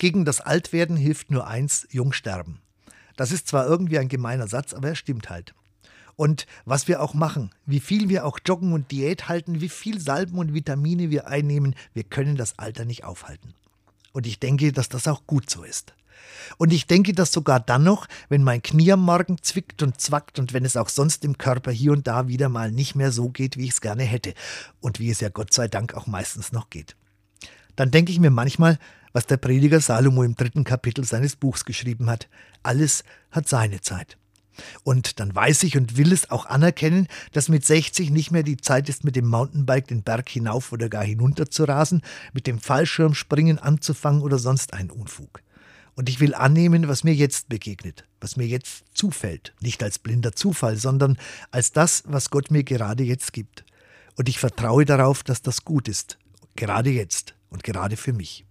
Gegen das Altwerden hilft nur eins, jung sterben. Das ist zwar irgendwie ein gemeiner Satz, aber er stimmt halt. Und was wir auch machen, wie viel wir auch joggen und Diät halten, wie viel Salben und Vitamine wir einnehmen, wir können das Alter nicht aufhalten. Und ich denke, dass das auch gut so ist. Und ich denke das sogar dann noch, wenn mein Knie am Morgen zwickt und zwackt und wenn es auch sonst im Körper hier und da wieder mal nicht mehr so geht, wie ich es gerne hätte. Und wie es ja Gott sei Dank auch meistens noch geht. Dann denke ich mir manchmal, was der Prediger Salomo im dritten Kapitel seines Buchs geschrieben hat. Alles hat seine Zeit. Und dann weiß ich und will es auch anerkennen, dass mit 60 nicht mehr die Zeit ist, mit dem Mountainbike den Berg hinauf oder gar hinunter zu rasen, mit dem Fallschirmspringen anzufangen oder sonst einen Unfug. Und ich will annehmen, was mir jetzt begegnet, was mir jetzt zufällt, nicht als blinder Zufall, sondern als das, was Gott mir gerade jetzt gibt. Und ich vertraue darauf, dass das gut ist, gerade jetzt und gerade für mich.